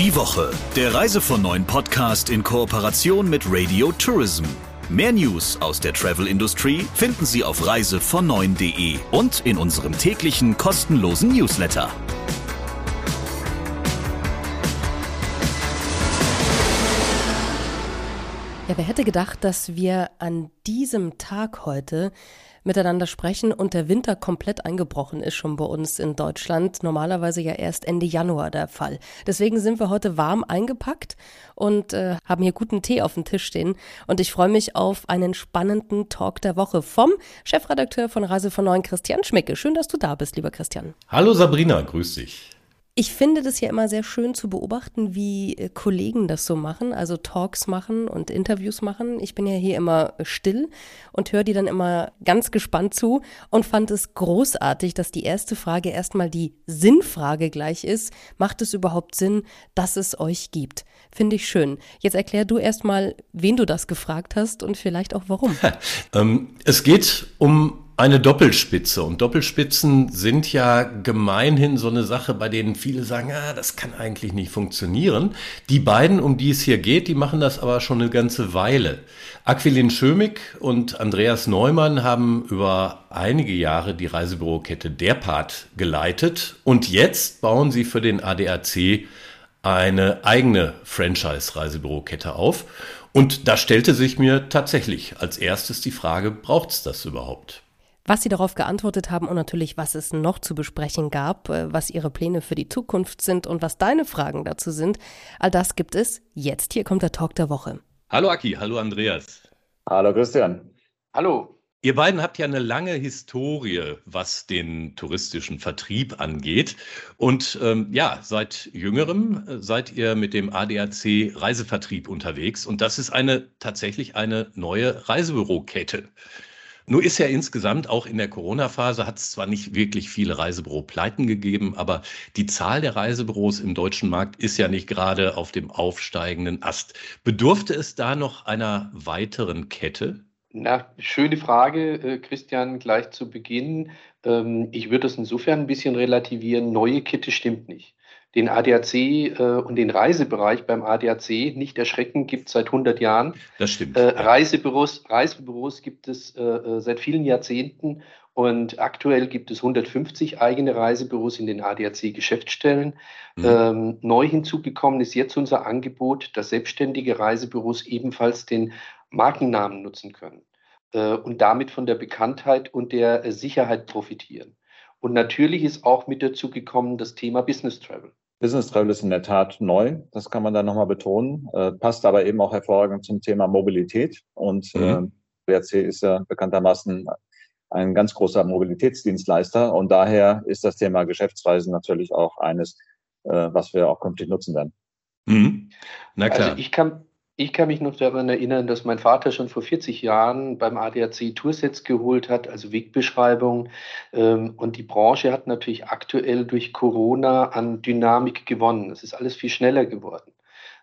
Die Woche, der Reise von neuen Podcast in Kooperation mit Radio Tourism. Mehr News aus der Travel-Industrie finden Sie auf reisevon9.de und in unserem täglichen kostenlosen Newsletter. Ja, wer hätte gedacht, dass wir an diesem Tag heute miteinander sprechen und der Winter komplett eingebrochen ist schon bei uns in Deutschland. Normalerweise ja erst Ende Januar der Fall. Deswegen sind wir heute warm eingepackt und äh, haben hier guten Tee auf dem Tisch stehen. Und ich freue mich auf einen spannenden Talk der Woche vom Chefredakteur von Reise von Neuen, Christian Schmicke. Schön, dass du da bist, lieber Christian. Hallo Sabrina, grüß dich. Ich finde das ja immer sehr schön zu beobachten, wie äh, Kollegen das so machen, also Talks machen und Interviews machen. Ich bin ja hier immer still und höre die dann immer ganz gespannt zu und fand es großartig, dass die erste Frage erstmal die Sinnfrage gleich ist. Macht es überhaupt Sinn, dass es euch gibt? Finde ich schön. Jetzt erklär du erstmal, wen du das gefragt hast und vielleicht auch warum. ähm, es geht um eine Doppelspitze. Und Doppelspitzen sind ja gemeinhin so eine Sache, bei denen viele sagen, ah, das kann eigentlich nicht funktionieren. Die beiden, um die es hier geht, die machen das aber schon eine ganze Weile. Aquilin Schömig und Andreas Neumann haben über einige Jahre die Reisebürokette Derpart geleitet. Und jetzt bauen sie für den ADAC eine eigene Franchise-Reisebürokette auf. Und da stellte sich mir tatsächlich als erstes die Frage, braucht es das überhaupt? Was Sie darauf geantwortet haben und natürlich, was es noch zu besprechen gab, äh, was Ihre Pläne für die Zukunft sind und was deine Fragen dazu sind. All das gibt es jetzt. Hier kommt der Talk der Woche. Hallo Aki, hallo Andreas. Hallo Christian. Hallo. Ihr beiden habt ja eine lange Historie, was den touristischen Vertrieb angeht. Und ähm, ja, seit jüngerem äh, seid ihr mit dem ADAC Reisevertrieb unterwegs. Und das ist eine tatsächlich eine neue Reisebürokette. Nur ist ja insgesamt auch in der Corona-Phase hat es zwar nicht wirklich viele Reisebüro-Pleiten gegeben, aber die Zahl der Reisebüros im deutschen Markt ist ja nicht gerade auf dem aufsteigenden Ast. Bedurfte es da noch einer weiteren Kette? Na, schöne Frage, äh, Christian, gleich zu Beginn. Ähm, ich würde das insofern ein bisschen relativieren. Neue Kette stimmt nicht. Den ADAC äh, und den Reisebereich beim ADAC, nicht erschrecken, gibt es seit 100 Jahren. Das stimmt. Äh, Reisebüros, Reisebüros gibt es äh, äh, seit vielen Jahrzehnten und aktuell gibt es 150 eigene Reisebüros in den ADAC-Geschäftsstellen. Mhm. Ähm, neu hinzugekommen ist jetzt unser Angebot, dass selbstständige Reisebüros ebenfalls den Markennamen nutzen können äh, und damit von der Bekanntheit und der Sicherheit profitieren. Und natürlich ist auch mit dazu gekommen das Thema Business Travel. Business Travel ist in der Tat neu, das kann man da nochmal betonen, äh, passt aber eben auch hervorragend zum Thema Mobilität. Und mhm. äh, WRC ist ja bekanntermaßen ein ganz großer Mobilitätsdienstleister und daher ist das Thema Geschäftsreisen natürlich auch eines, äh, was wir auch künftig nutzen werden. Mhm. Na klar. Also ich kann, ich kann mich noch daran erinnern, dass mein Vater schon vor 40 Jahren beim ADAC Toursets geholt hat, also Wegbeschreibung. Ähm, und die Branche hat natürlich aktuell durch Corona an Dynamik gewonnen. Es ist alles viel schneller geworden.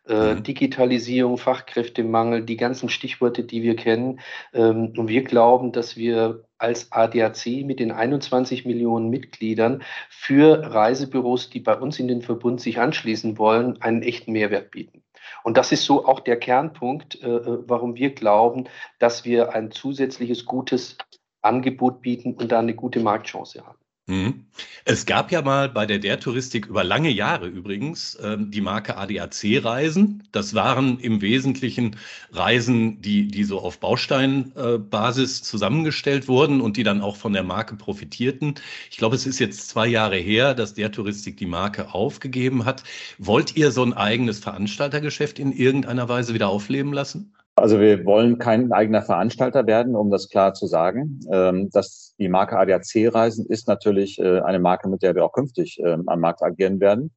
Äh, mhm. Digitalisierung, Fachkräftemangel, die ganzen Stichworte, die wir kennen. Ähm, und wir glauben, dass wir als ADAC mit den 21 Millionen Mitgliedern für Reisebüros, die bei uns in den Verbund sich anschließen wollen, einen echten Mehrwert bieten. Und das ist so auch der Kernpunkt, äh, äh, warum wir glauben, dass wir ein zusätzliches gutes Angebot bieten und da eine gute Marktchance haben. Mhm. Es gab ja mal bei der Der Touristik über lange Jahre übrigens ähm, die Marke ADAC Reisen. Das waren im Wesentlichen Reisen, die, die so auf Bausteinbasis äh, zusammengestellt wurden und die dann auch von der Marke profitierten. Ich glaube, es ist jetzt zwei Jahre her, dass Der Touristik die Marke aufgegeben hat. Wollt ihr so ein eigenes Veranstaltergeschäft in irgendeiner Weise wieder aufleben lassen? Also wir wollen kein eigener Veranstalter werden, um das klar zu sagen. Ähm, dass die Marke ADAC Reisen ist natürlich äh, eine Marke, mit der wir auch künftig ähm, am Markt agieren werden.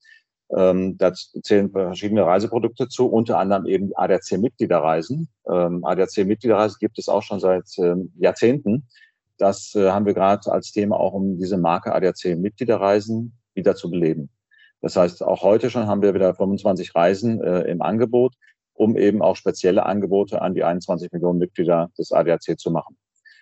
Ähm, da zählen verschiedene Reiseprodukte zu, unter anderem eben ADAC Mitgliederreisen. ADAC Mitgliederreisen gibt es auch schon seit Jahrzehnten. Das äh, haben wir gerade als Thema auch, um diese Marke ADAC Mitgliederreisen wieder zu beleben. Das heißt, auch heute schon haben wir wieder 25 Reisen äh, im Angebot um eben auch spezielle Angebote an die 21 Millionen Mitglieder des ADAC zu machen.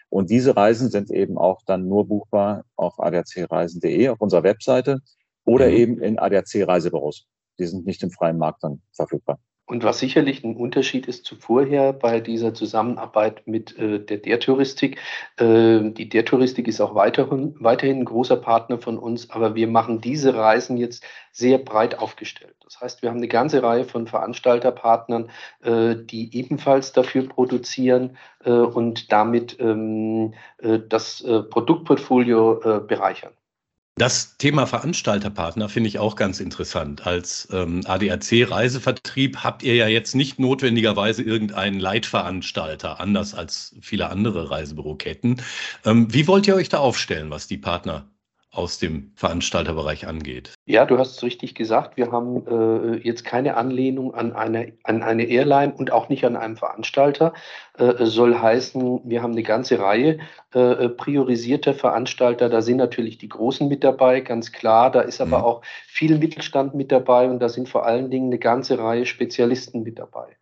Und diese Reisen sind eben auch dann nur buchbar auf adacreisen.de, auf unserer Webseite oder mhm. eben in ADAC Reisebüros. Die sind nicht im freien Markt dann verfügbar. Und was sicherlich ein Unterschied ist zu vorher bei dieser Zusammenarbeit mit äh, der Der-Touristik. Äh, die Der-Touristik ist auch weiterhin, weiterhin ein großer Partner von uns, aber wir machen diese Reisen jetzt sehr breit aufgestellt. Das heißt, wir haben eine ganze Reihe von Veranstalterpartnern, äh, die ebenfalls dafür produzieren äh, und damit ähm, äh, das äh, Produktportfolio bereichern. Das Thema Veranstalterpartner finde ich auch ganz interessant. Als ähm, ADAC-Reisevertrieb habt ihr ja jetzt nicht notwendigerweise irgendeinen Leitveranstalter, anders als viele andere Reisebüroketten. Ähm, wie wollt ihr euch da aufstellen, was die Partner aus dem Veranstalterbereich angeht. Ja, du hast es richtig gesagt. Wir haben äh, jetzt keine Anlehnung an eine, an eine Airline und auch nicht an einen Veranstalter. Äh, soll heißen, wir haben eine ganze Reihe äh, priorisierter Veranstalter. Da sind natürlich die Großen mit dabei, ganz klar. Da ist aber mhm. auch viel Mittelstand mit dabei und da sind vor allen Dingen eine ganze Reihe Spezialisten mit dabei.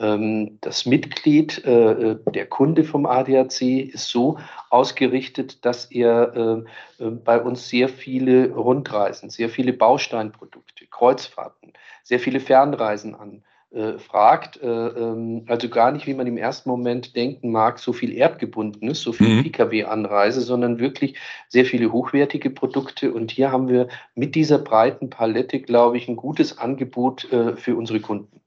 Ähm, das Mitglied, äh, äh, der Kunde vom ADAC ist so ausgerichtet, dass er äh, bei uns sehr viele Rundreisen, sehr viele Bausteinprodukte, Kreuzfahrten, sehr viele Fernreisen an fragt, ähm, also gar nicht, wie man im ersten Moment denken mag, so viel Erdgebundenes, so viel mhm. Pkw-Anreise, sondern wirklich sehr viele hochwertige Produkte. Und hier haben wir mit dieser breiten Palette, glaube ich, ein gutes Angebot für unsere Kunden.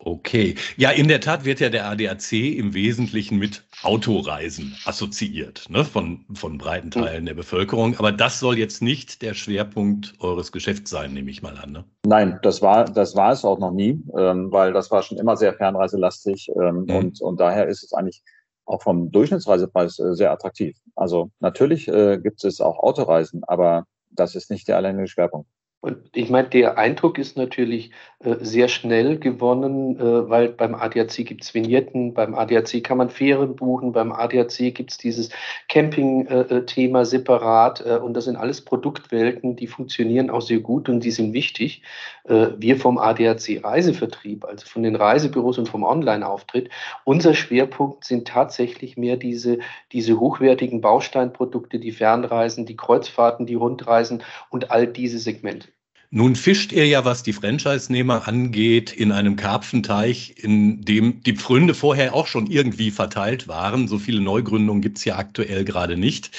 Okay. Ja, in der Tat wird ja der ADAC im Wesentlichen mit Autoreisen assoziiert, ne, von, von breiten Teilen der Bevölkerung. Aber das soll jetzt nicht der Schwerpunkt eures Geschäfts sein, nehme ich mal an. Ne? Nein, das war, das war es auch noch nie, ähm, weil das war schon immer sehr fernreiselastig. Ähm, mhm. und, und daher ist es eigentlich auch vom Durchschnittsreisepreis äh, sehr attraktiv. Also natürlich äh, gibt es auch Autoreisen, aber das ist nicht der alleinige Schwerpunkt. Und ich meine, der Eindruck ist natürlich äh, sehr schnell gewonnen, äh, weil beim ADAC gibt es Vignetten, beim ADAC kann man Fähren buchen, beim ADAC gibt es dieses Camping-Thema äh, separat äh, und das sind alles Produktwelten, die funktionieren auch sehr gut und die sind wichtig. Äh, wir vom ADAC Reisevertrieb, also von den Reisebüros und vom Online-Auftritt, unser Schwerpunkt sind tatsächlich mehr diese, diese hochwertigen Bausteinprodukte, die Fernreisen, die Kreuzfahrten, die Rundreisen und all diese Segmente. Nun fischt ihr ja, was die Franchise-Nehmer angeht, in einem Karpfenteich, in dem die Pfründe vorher auch schon irgendwie verteilt waren. So viele Neugründungen gibt's ja aktuell gerade nicht.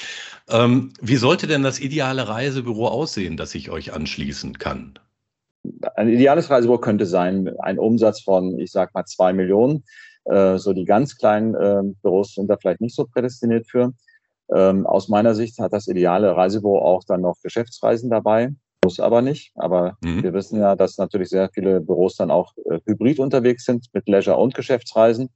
Ähm, wie sollte denn das ideale Reisebüro aussehen, das ich euch anschließen kann? Ein ideales Reisebüro könnte sein, ein Umsatz von, ich sag mal, zwei Millionen. Äh, so die ganz kleinen äh, Büros sind da vielleicht nicht so prädestiniert für. Ähm, aus meiner Sicht hat das ideale Reisebüro auch dann noch Geschäftsreisen dabei muss aber nicht. Aber mhm. wir wissen ja, dass natürlich sehr viele Büros dann auch äh, hybrid unterwegs sind mit Leisure- und Geschäftsreisen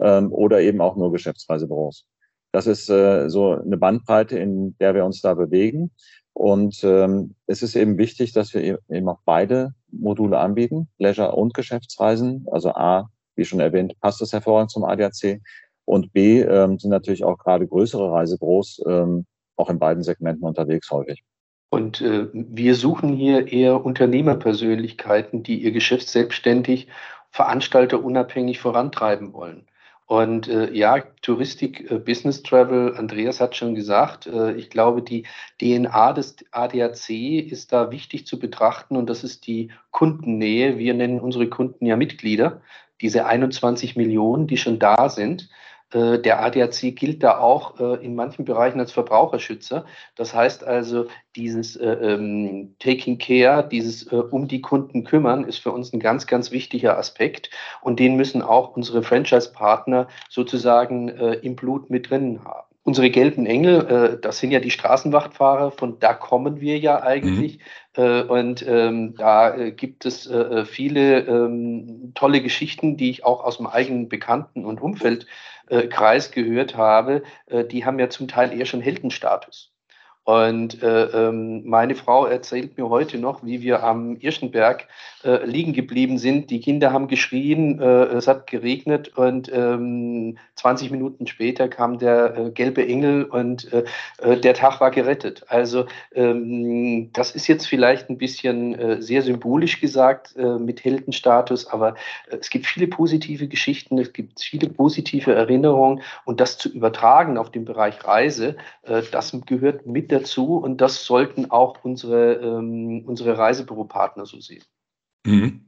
ähm, oder eben auch nur Geschäftsreisebüros. Das ist äh, so eine Bandbreite, in der wir uns da bewegen. Und ähm, es ist eben wichtig, dass wir e-, eben auch beide Module anbieten, Leisure- und Geschäftsreisen. Also A, wie schon erwähnt, passt das hervorragend zum ADAC. Und B, ähm, sind natürlich auch gerade größere Reisebüros ähm, auch in beiden Segmenten unterwegs häufig. Und äh, wir suchen hier eher Unternehmerpersönlichkeiten, die ihr Geschäft selbstständig, veranstalterunabhängig vorantreiben wollen. Und äh, ja, Touristik, äh, Business Travel, Andreas hat schon gesagt, äh, ich glaube, die DNA des ADAC ist da wichtig zu betrachten und das ist die Kundennähe. Wir nennen unsere Kunden ja Mitglieder, diese 21 Millionen, die schon da sind. Äh, der ADAC gilt da auch äh, in manchen Bereichen als Verbraucherschützer. Das heißt also, dieses äh, ähm, Taking Care, dieses um die Kunden kümmern, ist für uns ein ganz, ganz wichtiger Aspekt. Und den müssen auch unsere Franchise-Partner sozusagen im Blut mit drinnen haben. Unsere gelben Engel, äh, das sind ja die Straßenwachtfahrer, von da kommen wir ja eigentlich. Mhm. Äh, und ähm, da äh, gibt es äh, viele ähm, tolle Geschichten, die ich auch aus dem eigenen Bekannten- und Umfeld äh, Kreis gehört habe, äh, die haben ja zum Teil eher schon Heldenstatus. Und äh, ähm, meine Frau erzählt mir heute noch, wie wir am Irschenberg äh, liegen geblieben sind. Die Kinder haben geschrien, äh, es hat geregnet und ähm, 20 Minuten später kam der äh, gelbe Engel und äh, äh, der Tag war gerettet. Also ähm, das ist jetzt vielleicht ein bisschen sehr symbolisch gesagt mit Heldenstatus, aber es gibt viele positive Geschichten, es gibt viele positive Erinnerungen und das zu übertragen auf den Bereich Reise, das gehört mit dazu und das sollten auch unsere, ähm, unsere Reisebüropartner so sehen. Mhm.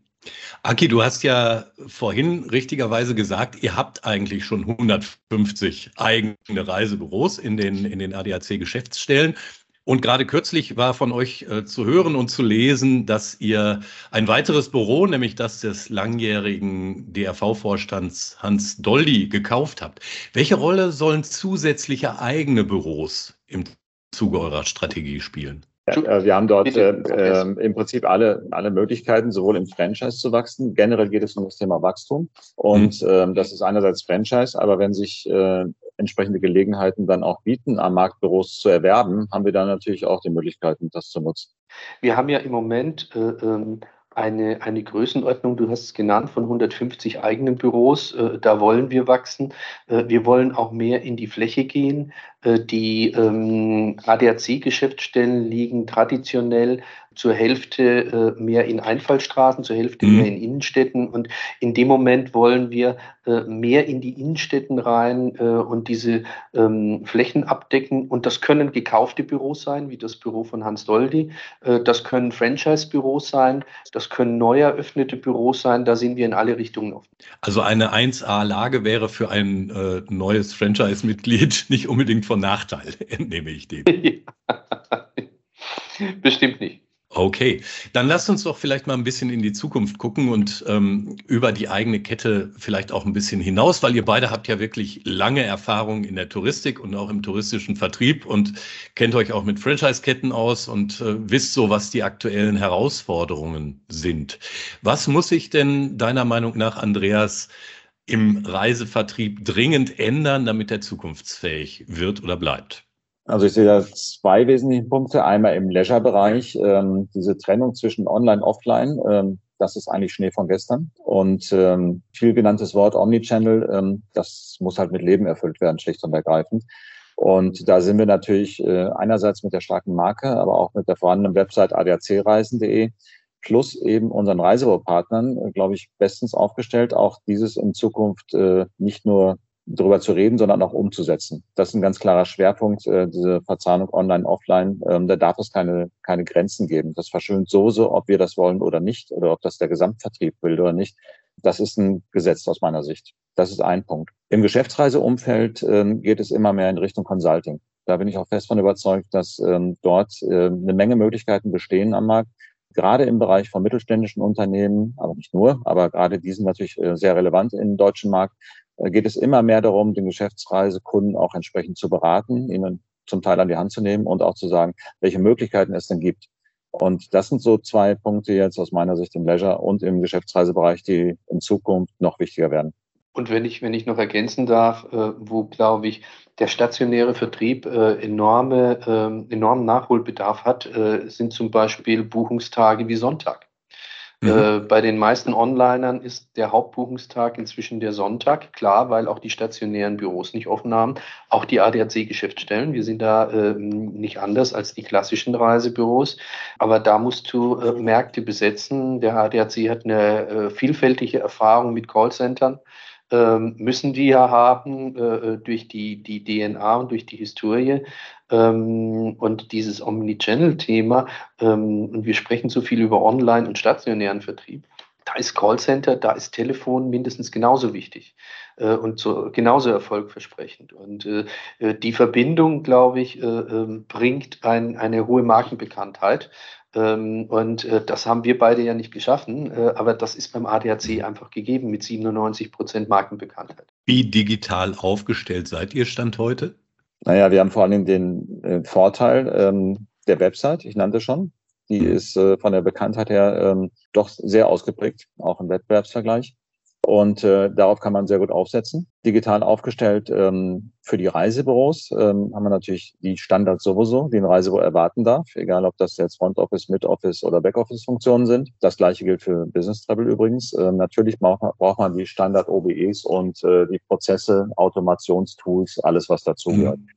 Aki, du hast ja vorhin richtigerweise gesagt, ihr habt eigentlich schon 150 eigene Reisebüros in den, in den ADAC-Geschäftsstellen. Und gerade kürzlich war von euch äh, zu hören und zu lesen, dass ihr ein weiteres Büro, nämlich das des langjährigen DRV-Vorstands Hans Doldi, gekauft habt. Welche Rolle sollen zusätzliche eigene Büros im Zuge eurer Strategie spielen? Ja, wir haben dort äh, äh, im Prinzip alle, alle Möglichkeiten, sowohl im Franchise zu wachsen. Generell geht es um das Thema Wachstum. Und mhm. ähm, das ist einerseits Franchise, aber wenn sich äh, entsprechende Gelegenheiten dann auch bieten, am Markt Büros zu erwerben, haben wir dann natürlich auch die Möglichkeiten, das zu nutzen. Wir haben ja im Moment äh, ähm, eine, eine Größenordnung, du hast es genannt, von 150 eigenen Büros. Äh, da wollen wir wachsen. Äh, wir wollen auch mehr in die Fläche gehen. Äh, die ähm, ADAC-Geschäftsstellen liegen traditionell zur Hälfte äh, mehr in Einfallstraßen, zur Hälfte mhm. mehr in Innenstädten. Und in dem Moment wollen wir äh, mehr in die Innenstädten rein äh, und diese ähm, Flächen abdecken. Und das können gekaufte Büros sein, wie das Büro von Hans Doldi. Äh, das können Franchise-Büros sein. Das können neu eröffnete Büros sein. Da sind wir in alle Richtungen offen. Also eine 1A-Lage wäre für ein äh, neues Franchise-Mitglied nicht unbedingt von Nachteil, entnehme ich dem. Bestimmt nicht. Okay, dann lasst uns doch vielleicht mal ein bisschen in die Zukunft gucken und ähm, über die eigene Kette vielleicht auch ein bisschen hinaus, weil ihr beide habt ja wirklich lange Erfahrung in der Touristik und auch im touristischen Vertrieb und kennt euch auch mit Franchise-Ketten aus und äh, wisst so, was die aktuellen Herausforderungen sind. Was muss sich denn deiner Meinung nach, Andreas, im Reisevertrieb dringend ändern, damit er zukunftsfähig wird oder bleibt? Also ich sehe da zwei wesentliche Punkte. Einmal im Leisure-Bereich, ähm, diese Trennung zwischen Online, Offline, ähm, das ist eigentlich Schnee von gestern. Und ähm, viel genanntes Wort Omnichannel, ähm, das muss halt mit Leben erfüllt werden, schlicht und ergreifend. Und da sind wir natürlich äh, einerseits mit der starken Marke, aber auch mit der vorhandenen Website adacreisen.de plus eben unseren Reisebaupartnern, äh, glaube ich, bestens aufgestellt, auch dieses in Zukunft äh, nicht nur darüber zu reden, sondern auch umzusetzen. Das ist ein ganz klarer Schwerpunkt, äh, diese Verzahnung online, offline. Ähm, da darf es keine, keine Grenzen geben. Das verschönt so, so, ob wir das wollen oder nicht, oder ob das der Gesamtvertrieb will oder nicht. Das ist ein Gesetz aus meiner Sicht. Das ist ein Punkt. Im Geschäftsreiseumfeld ähm, geht es immer mehr in Richtung Consulting. Da bin ich auch fest von überzeugt, dass ähm, dort äh, eine Menge Möglichkeiten bestehen am Markt. Gerade im Bereich von mittelständischen Unternehmen, aber nicht nur, aber gerade die sind natürlich äh, sehr relevant im deutschen Markt, geht es immer mehr darum, den Geschäftsreisekunden auch entsprechend zu beraten, ihnen zum Teil an die Hand zu nehmen und auch zu sagen, welche Möglichkeiten es denn gibt. Und das sind so zwei Punkte jetzt aus meiner Sicht im Leisure und im Geschäftsreisebereich, die in Zukunft noch wichtiger werden. Und wenn ich, wenn ich noch ergänzen darf, äh, wo, glaube ich, der stationäre Vertrieb äh, enorme, äh, enormen Nachholbedarf hat, äh, sind zum Beispiel Buchungstage wie Sonntag. Mhm. Äh, bei den meisten Onlinern ist der Hauptbuchungstag inzwischen der Sonntag, klar, weil auch die stationären Büros nicht offen haben. Auch die ADAC-Geschäftsstellen, wir sind da äh, nicht anders als die klassischen Reisebüros. Aber da musst du äh, Märkte besetzen. Der ADAC hat eine äh, vielfältige Erfahrung mit Callcentern ähm, müssen die ja haben äh durch die, die DNA und durch die Historie. Ähm, und dieses Omnichannel-Thema, ähm, und wir sprechen so viel über Online- und stationären Vertrieb, da ist Callcenter, da ist Telefon mindestens genauso wichtig äh, und so, genauso erfolgversprechend. Und äh, äh die Verbindung, glaube ich, äh, ähm, bringt ein, eine hohe Markenbekanntheit. Ähm, und äh, das haben wir beide ja nicht geschaffen, äh, aber das ist beim ADAC einfach gegeben mit 97 Prozent Markenbekanntheit. Wie digital aufgestellt seid ihr Stand heute? Naja, wir haben vor allem den äh, Vorteil ähm, der Website, ich nannte schon. Die ist äh, von der Bekanntheit her ähm, doch sehr ausgeprägt, auch im Wettbewerbsvergleich. Und äh, darauf kann man sehr gut aufsetzen. Digital aufgestellt ähm, für die Reisebüros ähm, haben wir natürlich die Standards sowieso, die ein Reisebüro erwarten darf, egal ob das jetzt Front Office, Mid Office oder Backoffice Funktionen sind. Das gleiche gilt für Business Travel übrigens. Ähm, natürlich braucht man, braucht man die Standard OBEs und äh, die Prozesse, Automationstools, alles was dazugehört. Mhm.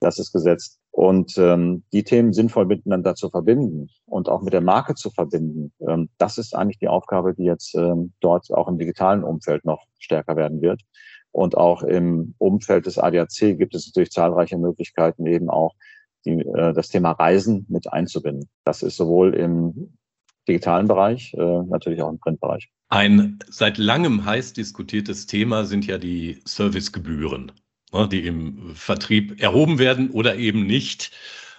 Das ist gesetzt. Und ähm, die Themen sinnvoll miteinander zu verbinden und auch mit der Marke zu verbinden, ähm, das ist eigentlich die Aufgabe, die jetzt ähm, dort auch im digitalen Umfeld noch stärker werden wird. Und auch im Umfeld des ADAC gibt es natürlich zahlreiche Möglichkeiten, eben auch die, äh, das Thema Reisen mit einzubinden. Das ist sowohl im digitalen Bereich, äh, natürlich auch im Printbereich. Ein seit langem heiß diskutiertes Thema sind ja die Servicegebühren, die im Vertrieb erhoben werden oder eben nicht.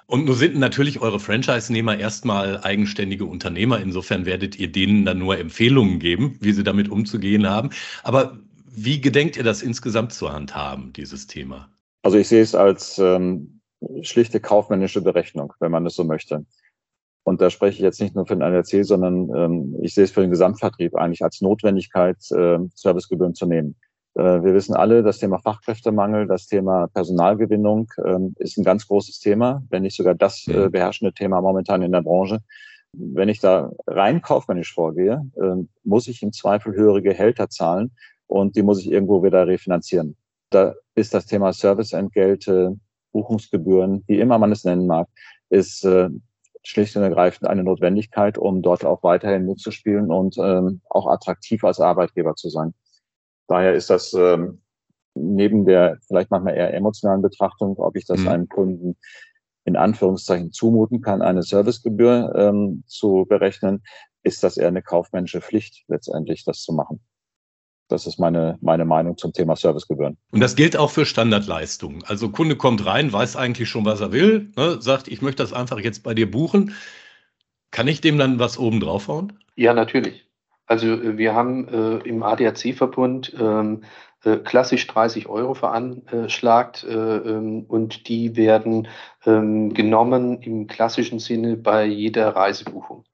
Und nun sind natürlich eure Franchise-Nehmer erstmal eigenständige Unternehmer. Insofern werdet ihr denen dann nur Empfehlungen geben, wie sie damit umzugehen haben. Aber wie gedenkt ihr das insgesamt zu handhaben, dieses Thema? Also ich sehe es als ähm, schlichte kaufmännische Berechnung, wenn man es so möchte. Und da spreche ich jetzt nicht nur für den ADAC, sondern ähm, ich sehe es für den Gesamtvertrieb eigentlich als Notwendigkeit, äh, Servicegebühren zu nehmen. Äh, wir wissen alle, das Thema Fachkräftemangel, das Thema Personalgewinnung äh, ist ein ganz großes Thema, wenn nicht sogar das äh, beherrschende Thema momentan in der Branche. Wenn ich da rein kaufmännisch vorgehe, äh, muss ich im Zweifel höhere Gehälter zahlen und die muss ich irgendwo wieder refinanzieren. Da ist das Thema Serviceentgelte, Buchungsgebühren, wie immer man es nennen mag, ist äh, schlicht und ergreifend eine Notwendigkeit, um dort auch weiterhin mitzuspielen und ähm, auch attraktiv als Arbeitgeber zu sein. Daher ist das ähm, neben der vielleicht manchmal eher emotionalen Betrachtung, ob ich das mhm. einem Kunden in Anführungszeichen zumuten kann, eine Servicegebühr ähm, zu berechnen, ist das eher eine kaufmännische Pflicht letztendlich, das zu machen. Das ist meine, meine Meinung zum Thema Servicegebühren. Und das gilt auch für Standardleistungen. Also Kunde kommt rein, weiß eigentlich schon, was er will, ne, sagt, ich möchte das einfach jetzt bei dir buchen. Kann ich dem dann was oben draufhauen? Ja, natürlich. Also äh, wir haben äh, im ADAC-Verbund ähm, äh, klassisch 30 Euro veranschlagt äh, ähm, und die werden ähm, genommen im klassischen Sinne bei jeder Reisebuchung.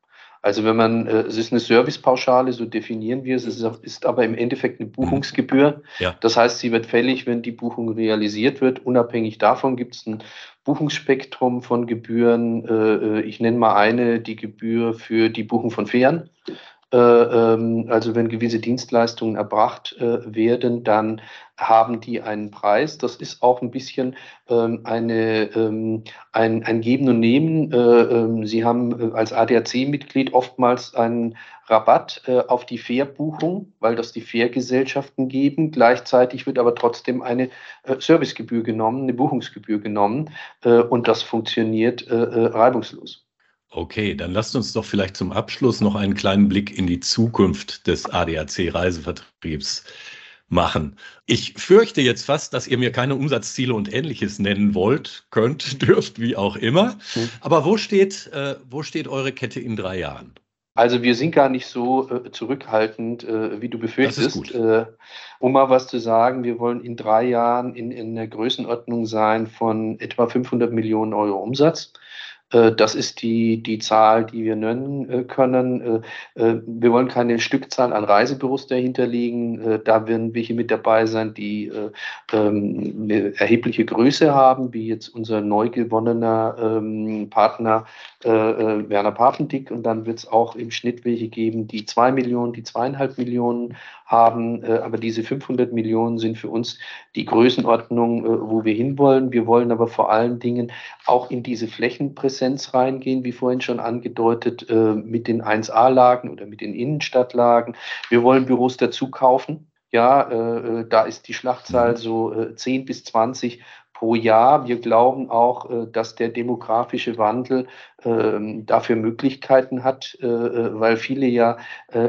Also wenn man, äh, es ist eine Servicepauschale, so definieren wir es, es ist aber im Endeffekt eine Buchungsgebühr. Ja. Das heißt, sie wird fällig, wenn die Buchung realisiert wird. Unabhängig davon gibt es ein Buchungsspektrum von Gebühren. Äh, ich nenne mal eine, die Gebühr für die Buchung von Fähren. Äh, ähm, also wenn gewisse Dienstleistungen erbracht äh, werden, dann haben die einen Preis. Das ist auch ein bisschen ähm, eine, ähm, ein, ein Geben und Nehmen. Äh, Sie haben als ADAC-Mitglied oftmals einen Rabatt auf die Fährbuchung, weil das die Fährgesellschaften geben. Gleichzeitig wird aber trotzdem eine Servicegebühr genommen, eine Buchungsgebühr genommen und das funktioniert reibungslos. Okay, dann lasst uns doch vielleicht zum Abschluss noch einen kleinen Blick in die Zukunft des ADAC-Reisevertriebs machen. Ich fürchte jetzt fast, dass ihr mir keine Umsatzziele und ähnliches nennen wollt, könnt, dürft, wie auch immer. Hm. Aber wo steht, äh, wo steht eure Kette in drei Jahren? Also wir sind gar nicht so äh, zurückhaltend, äh, wie du befürchtest. Äh, um mal was zu sagen, wir wollen in drei Jahren in, in der Größenordnung sein von etwa 500 Millionen Euro Umsatz. Äh, das ist die, die Zahl, die wir nennen äh, können. Äh, wir wollen keine Stückzahl an Reisebüros dahinter liegen. Da werden welche mit dabei sein, die ähm, eine erhebliche Größe haben, wie jetzt unser neu gewonnener ähm, Partner Werner Papendick. Und dann wird es auch im Schnitt welche geben, die zwei Millionen, die zweieinhalb Millionen haben. Aber diese 500 Millionen sind für uns die Größenordnung, wo wir hinwollen. Wir wollen aber vor allen Dingen auch in diese Flächenpräsenz reingehen, wie vorhin schon angedeutet, äh, mit den 1A-Lagen oder mit den Innenstadtlagen. Wir wollen Büros dazu kaufen. Ja, äh, äh da ist die Schlachtzahl mhm. so äh, 10 bis 20 pro Jahr. Wir glauben auch, äh, dass der demografische Wandel ähm, dafür Möglichkeiten hat, äh, äh, weil viele ja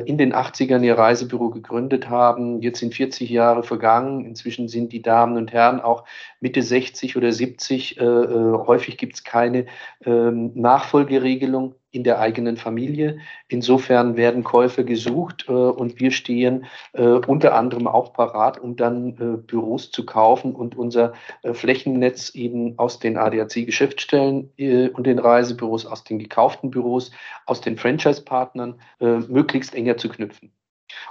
in den 80ern ihr Reisebüro gegründet haben. Jetzt sind 40 Jahre vergangen. Inzwischen sind die Damen und Herren auch Mitte 60 oder 70. Häufig gibt es keine ähm, Nachfolgeregelung in der eigenen Familie. Insofern werden Käufe gesucht äh, und wir stehen äh, unter anderem auch parat, um dann äh, Büros zu kaufen und unser äh, Flächennetz eben aus den ADAC-Geschäftsstellen äh, und den Reisebüros, aus den gekauften Büros, aus den Franchise-Partnern äh, möglichst enger zu knüpfen.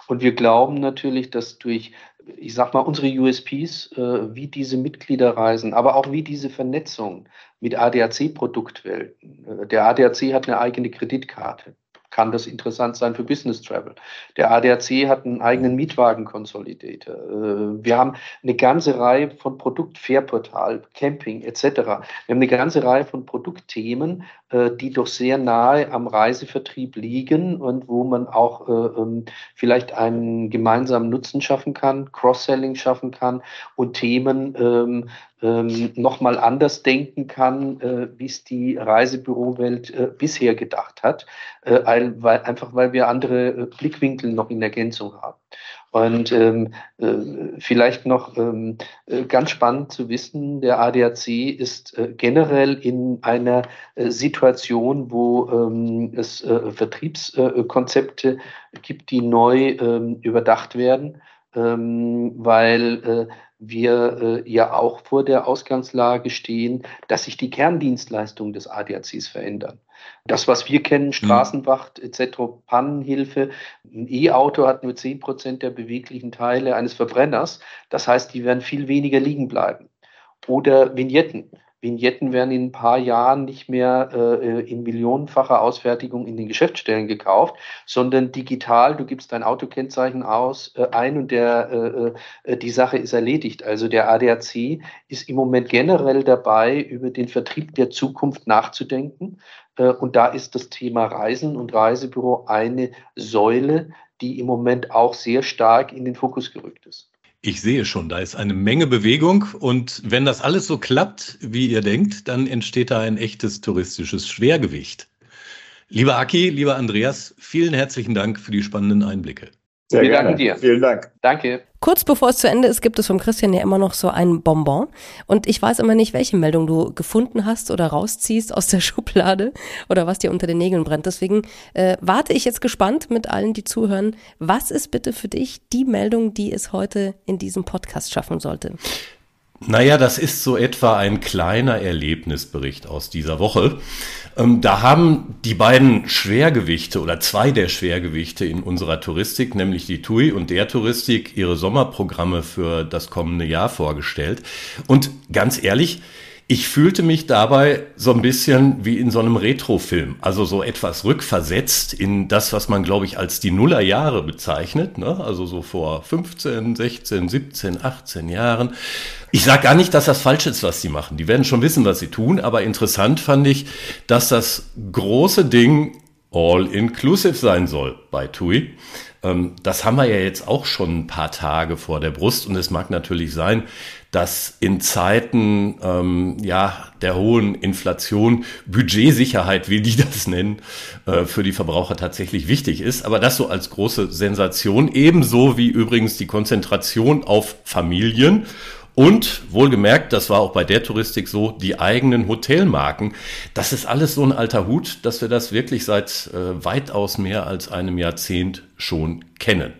Und wir glauben natürlich, dass durch, ich sag mal, unsere USPs, äh, wie diese Mitgliederreisen, aber auch wie diese Vernetzung mit ADAC-Produktwelten. Äh, der ADAC hat eine eigene Kreditkarte kann das interessant sein für Business Travel. Der ADAC hat einen eigenen Mietwagen-Consolidator. Äh, wir haben eine ganze Reihe von Produktfairportal, Camping etc. Wir haben eine ganze Reihe von Produktthemen, die doch sehr nahe am Reisevertrieb liegen und wo man auch äh, ähm, vielleicht einen gemeinsamen Nutzen schaffen kann, Cross-Selling schaffen kann und Themen ähm, ähm, nochmal anders denken kann, äh, wie es die Reisebürowelt äh, bisher gedacht hat, äh, weil, einfach weil wir andere äh, Blickwinkel noch in Ergänzung haben. Und ähm, äh, vielleicht noch ähm, äh, ganz spannend zu wissen, der ADAC ist äh, generell in einer äh, Situation, wo ähm, es äh, Vertriebskonzepte gibt, die neu ähm, überdacht werden, ähm, weil äh, wir äh, ja auch vor der Ausgangslage stehen, dass sich die Kerndienstleistungen des ADACs verändern. Das, was wir kennen, mhm. Straßenwacht etc., Pannenhilfe, ein E-Auto hat nur 10 Prozent der beweglichen Teile eines Verbrenners. Das heißt, die werden viel weniger liegen bleiben. Oder Vignetten. Vignetten werden in ein paar Jahren nicht mehr äh, in millionenfacher Ausfertigung in den Geschäftsstellen gekauft, sondern digital. Du gibst dein Autokennzeichen aus äh, ein und der, äh, äh die Sache ist erledigt. Also der ADAC ist im Moment generell dabei, über den Vertrieb der Zukunft nachzudenken. Äh, und da ist das Thema Reisen und Reisebüro eine Säule, die im Moment auch sehr stark in den Fokus gerückt ist. Ich sehe schon, da ist eine Menge Bewegung und wenn das alles so klappt, wie ihr denkt, dann entsteht da ein echtes touristisches Schwergewicht. Lieber Aki, lieber Andreas, vielen herzlichen Dank für die spannenden Einblicke. Sehr Wir gerne. danken dir. Vielen Dank. Danke. Kurz bevor es zu Ende ist, gibt es vom Christian ja immer noch so ein Bonbon. Und ich weiß immer nicht, welche Meldung du gefunden hast oder rausziehst aus der Schublade oder was dir unter den Nägeln brennt. Deswegen äh, warte ich jetzt gespannt mit allen, die zuhören. Was ist bitte für dich die Meldung, die es heute in diesem Podcast schaffen sollte? Naja, das ist so etwa ein kleiner Erlebnisbericht aus dieser Woche. Ähm, da haben die beiden Schwergewichte oder zwei der Schwergewichte in unserer Touristik, nämlich die TUI und der Touristik, ihre Sommerprogramme für das kommende Jahr vorgestellt. Und ganz ehrlich, ich fühlte mich dabei so ein bisschen wie in so einem Retrofilm, also so etwas rückversetzt in das, was man, glaube ich, als die Nullerjahre bezeichnet, ne? also so vor 15, 16, 17, 18 Jahren. Ich sage gar nicht, dass das falsch ist, was sie machen. Die werden schon wissen, was sie tun, aber interessant fand ich, dass das große Ding all-inclusive sein soll bei TUI. Ähm, das haben wir ja jetzt auch schon ein paar Tage vor der Brust und es mag natürlich sein, dass in Zeiten ähm, ja der hohen Inflation Budgetsicherheit, wie die das nennen, äh, für die Verbraucher tatsächlich wichtig ist. Aber das so als große Sensation, ebenso wie übrigens die Konzentration auf Familien und wohlgemerkt, das war auch bei der Touristik so, die eigenen Hotelmarken. Das ist alles so ein alter Hut, dass wir das wirklich seit äh, weitaus mehr als einem Jahrzehnt schon kennen.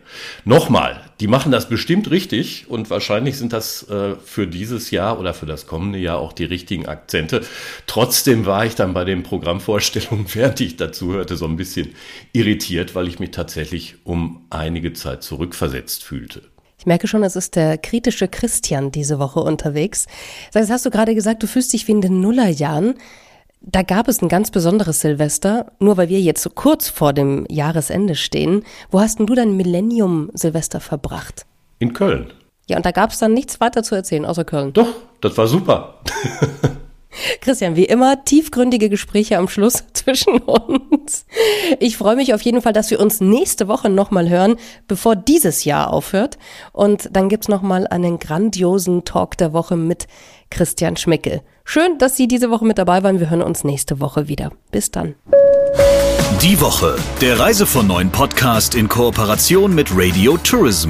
Nochmal, die machen das bestimmt richtig und wahrscheinlich sind das äh, für dieses Jahr oder für das kommende Jahr auch die richtigen Akzente. Trotzdem war ich dann bei den Programmvorstellungen, während ich dazu hörte, so ein bisschen irritiert, weil ich mich tatsächlich um einige Zeit zurückversetzt fühlte. Ich merke schon, es ist der kritische Christian diese Woche unterwegs. Das hast du gerade gesagt, du fühlst dich wie in den Nullerjahren. Da gab es ein ganz besonderes Silvester, nur weil wir jetzt so kurz vor dem Jahresende stehen. Wo hast denn du dein Millennium-Silvester verbracht? In Köln. Ja, und da gab es dann nichts weiter zu erzählen außer Köln. Doch, das war super. Christian, wie immer, tiefgründige Gespräche am Schluss zwischen uns. Ich freue mich auf jeden Fall, dass wir uns nächste Woche nochmal hören, bevor dieses Jahr aufhört. Und dann gibt's nochmal einen grandiosen Talk der Woche mit Christian Schmickel. Schön, dass Sie diese Woche mit dabei waren. Wir hören uns nächste Woche wieder. Bis dann. Die Woche, der Reise von neuen Podcast in Kooperation mit Radio Tourism.